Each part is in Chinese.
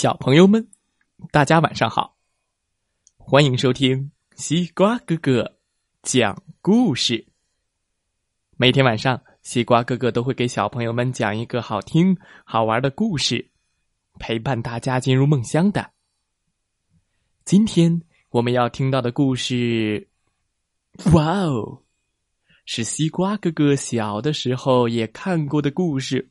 小朋友们，大家晚上好！欢迎收听西瓜哥哥讲故事。每天晚上，西瓜哥哥都会给小朋友们讲一个好听、好玩的故事，陪伴大家进入梦乡的。今天我们要听到的故事，哇哦，是西瓜哥哥小的时候也看过的故事。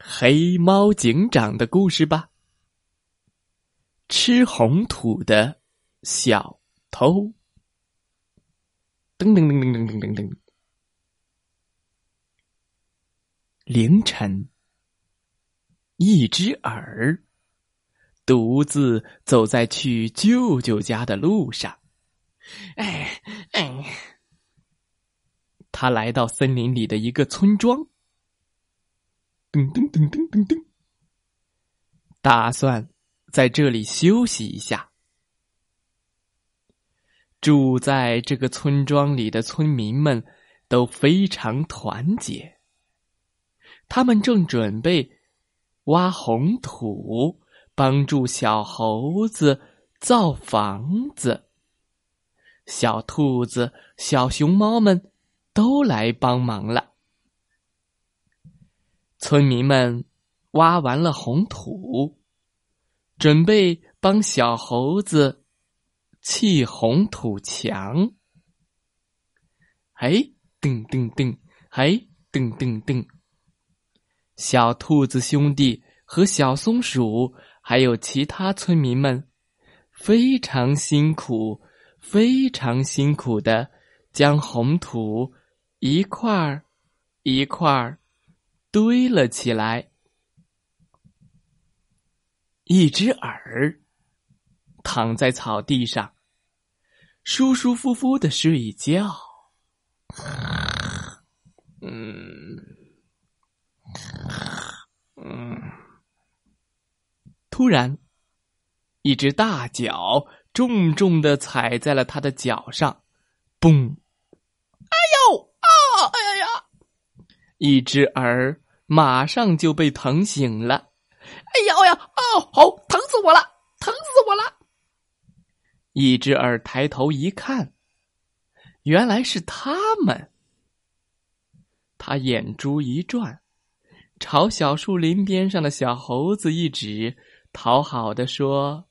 黑猫警长的故事吧。吃红土的小偷。噔噔噔噔噔噔噔噔。凌晨，一只耳独自走在去舅舅家的路上。哎哎，他来到森林里的一个村庄。噔噔噔噔噔噔，打算在这里休息一下。住在这个村庄里的村民们都非常团结，他们正准备挖红土，帮助小猴子造房子。小兔子、小熊猫们都来帮忙了。村民们挖完了红土，准备帮小猴子砌红土墙。哎，噔噔噔，哎，噔噔噔。小兔子兄弟和小松鼠还有其他村民们非常辛苦，非常辛苦的将红土一块儿一块儿。堆了起来，一只耳躺在草地上，舒舒服服的睡觉。嗯嗯，突然，一只大脚重重的踩在了他的脚上，嘣！哎呦啊！哎呀呀！一只耳马上就被疼醒了。哎呀哎呀！哦，好，疼死我了，疼死我了！一只耳抬头一看，原来是他们。他眼珠一转，朝小树林边上的小猴子一指，讨好的说：“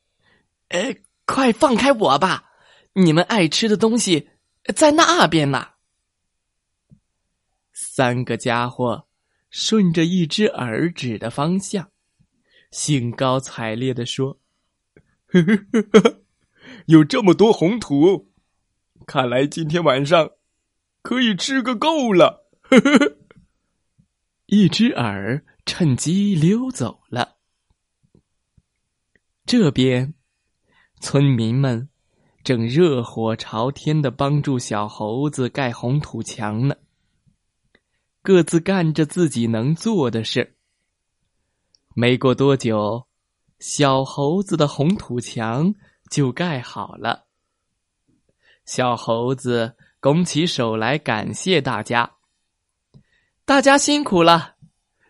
哎，快放开我吧！你们爱吃的东西在那边呢。”三个家伙顺着一只耳指的方向，兴高采烈的说：“，有这么多红土，看来今天晚上可以吃个够了。”。一只耳趁机溜走了。这边，村民们正热火朝天的帮助小猴子盖红土墙呢。各自干着自己能做的事。没过多久，小猴子的红土墙就盖好了。小猴子拱起手来，感谢大家：“大家辛苦了，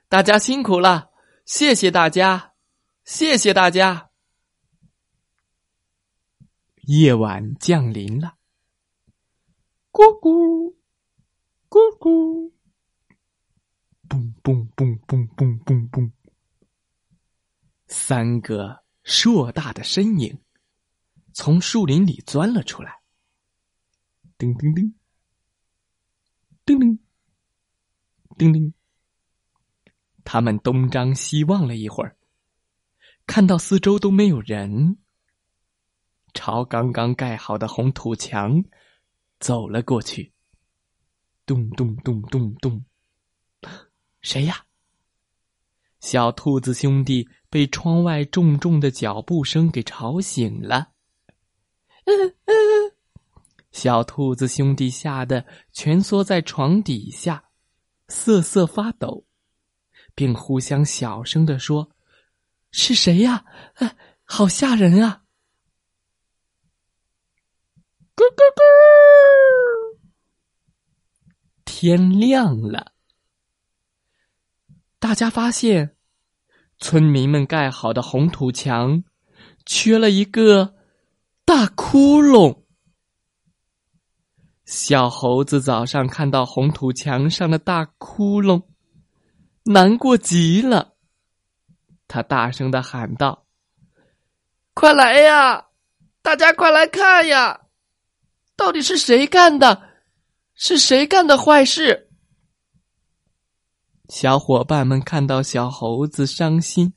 大家辛苦了，谢谢大家，谢谢大家。”夜晚降临了，咕咕，咕咕。嘣嘣嘣嘣嘣嘣嘣！三个硕大的身影从树林里钻了出来。叮叮叮，叮铃，叮铃。他们东张西望了一会儿，看到四周都没有人，朝刚刚盖好的红土墙走了过去。咚咚咚咚咚。谁呀？小兔子兄弟被窗外重重的脚步声给吵醒了。小兔子兄弟吓得蜷缩在床底下，瑟瑟发抖，并互相小声的说：“是谁呀？啊，好吓人啊！”咕咕咕！天亮了，大家发现，村民们盖好的红土墙缺了一个大窟窿。小猴子早上看到红土墙上的大窟窿，难过极了。他大声的喊道：“快来呀，大家快来看呀！”到底是谁干的？是谁干的坏事？小伙伴们看到小猴子伤心，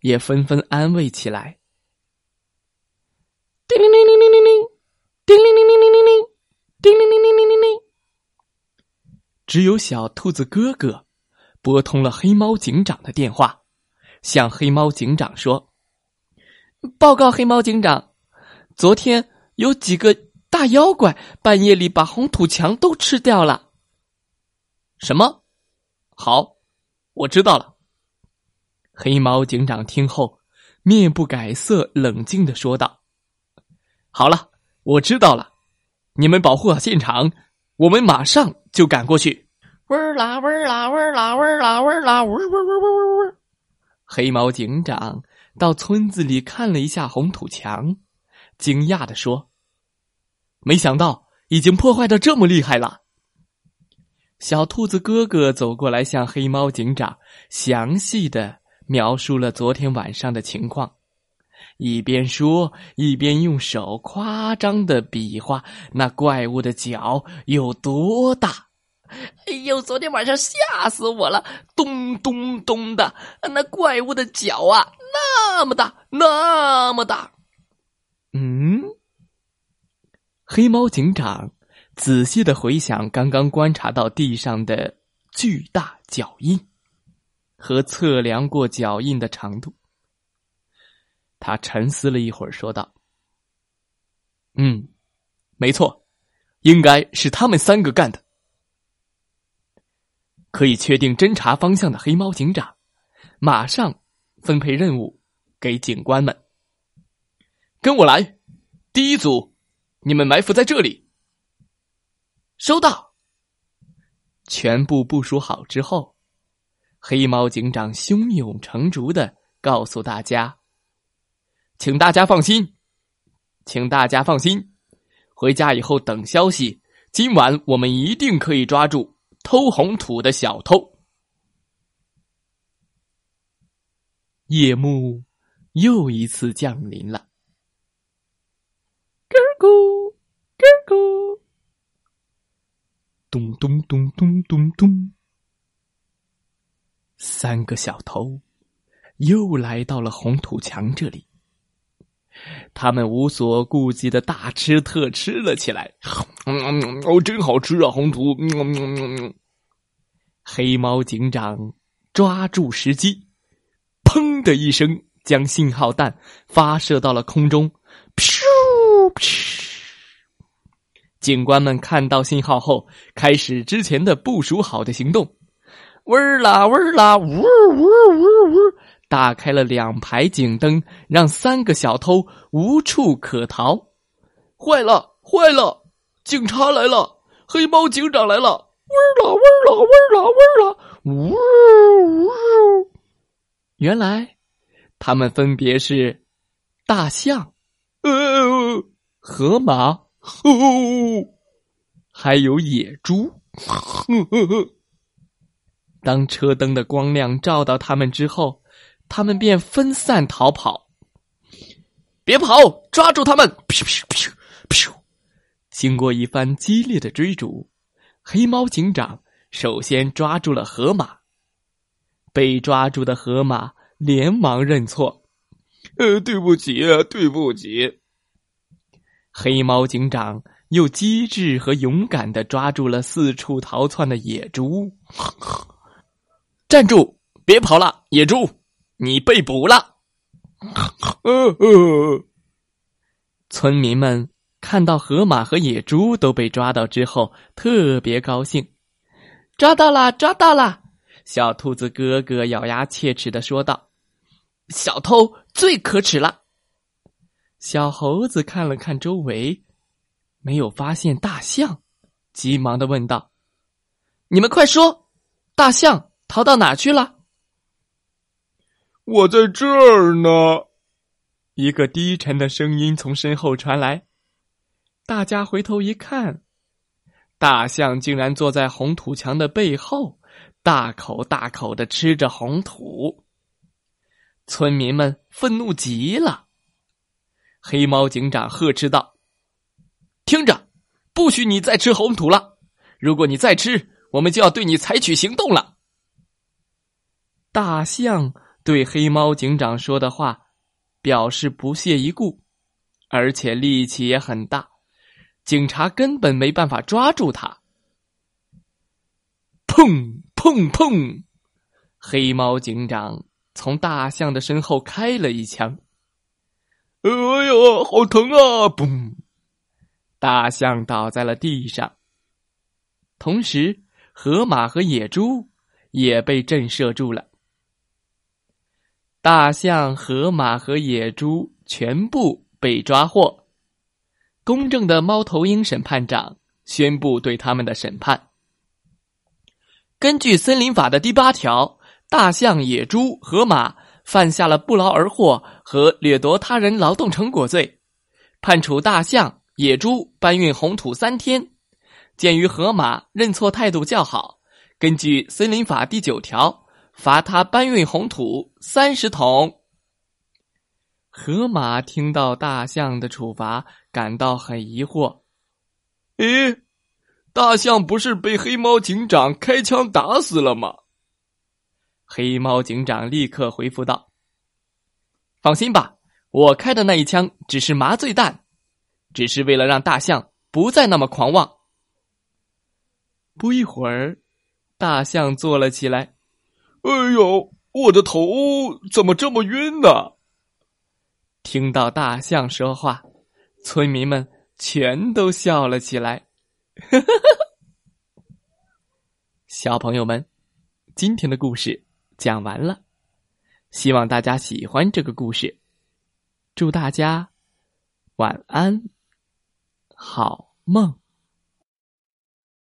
也纷纷安慰起来。叮铃铃铃铃铃铃，叮铃铃铃铃铃铃，叮铃铃铃铃铃铃。只有小兔子哥哥拨通了黑猫警长的电话，向黑猫警长说：“报告黑猫警长，昨天有几个。”大妖怪半夜里把红土墙都吃掉了。什么？好，我知道了。黑猫警长听后，面不改色，冷静的说道：“好了，我知道了。你们保护好现场，我们马上就赶过去。”嗡儿啦嗡儿啦嗡儿啦嗡儿啦嗡儿啦嗡嗡嗡嗡嗡嗡。黑猫警长到村子里看了一下红土墙，惊讶的说。没想到已经破坏的这么厉害了。小兔子哥哥走过来，向黑猫警长详细的描述了昨天晚上的情况，一边说一边用手夸张的比划那怪物的脚有多大。哎呦，昨天晚上吓死我了！咚咚咚的，那怪物的脚啊，那么大，那么大。嗯。黑猫警长仔细的回想刚刚观察到地上的巨大脚印，和测量过脚印的长度。他沉思了一会儿，说道：“嗯，没错，应该是他们三个干的。可以确定侦查方向的黑猫警长，马上分配任务给警官们。跟我来，第一组。”你们埋伏在这里。收到。全部部署好之后，黑猫警长胸有成竹的告诉大家：“请大家放心，请大家放心，回家以后等消息。今晚我们一定可以抓住偷红土的小偷。”夜幕又一次降临了。咕，咕咕，咚咚咚咚咚咚，三个小偷又来到了红土墙这里。他们无所顾忌的大吃特吃了起来。哦，真好吃啊，红土！黑猫警长抓住时机，砰的一声，将信号弹发射到了空中。噗！警官们看到信号后，开始之前的部署好的行动。嗡儿啦嗡儿啦，呜呜呜呜！打开了两排警灯，让三个小偷无处可逃。坏了，坏了！警察来了，黑猫警长来了！嗡儿啦嗡儿啦嗡儿啦嗡儿啦，呜呜！原来，他们分别是大象。呃。河马，吼，还有野猪。呵呵呵当车灯的光亮照到他们之后，他们便分散逃跑。别跑，抓住他们！经过一番激烈的追逐，黑猫警长首先抓住了河马。被抓住的河马连忙认错：“呃，对不起，对不起。”黑猫警长又机智和勇敢的抓住了四处逃窜的野猪。站住！别跑了，野猪，你被捕了。村民们看到河马和野猪都被抓到之后，特别高兴。抓到了，抓到了！小兔子哥哥咬牙切齿的说道：“小偷最可耻了。”小猴子看了看周围，没有发现大象，急忙的问道：“你们快说，大象逃到哪去了？”我在这儿呢。一个低沉的声音从身后传来，大家回头一看，大象竟然坐在红土墙的背后，大口大口的吃着红土。村民们愤怒极了，黑猫警长呵斥道：“听着，不许你再吃红土了！如果你再吃，我们就要对你采取行动了。”大象对黑猫警长说的话。表示不屑一顾，而且力气也很大，警察根本没办法抓住他。砰砰砰！黑猫警长从大象的身后开了一枪。好疼啊！嘣！大象倒在了地上。同时，河马和野猪也被震慑住了。大象、河马和野猪全部被抓获。公正的猫头鹰审判长宣布对他们的审判。根据森林法的第八条，大象、野猪、河马犯下了不劳而获和掠夺他人劳动成果罪，判处大象、野猪搬运红土三天。鉴于河马认错态度较好，根据森林法第九条。罚他搬运红土三十桶。河马听到大象的处罚，感到很疑惑：“咦，大象不是被黑猫警长开枪打死了吗？”黑猫警长立刻回复道：“放心吧，我开的那一枪只是麻醉弹，只是为了让大象不再那么狂妄。”不一会儿，大象坐了起来。哎呦，我的头怎么这么晕呢？听到大象说话，村民们全都笑了起来。小朋友们，今天的故事讲完了，希望大家喜欢这个故事。祝大家晚安，好梦。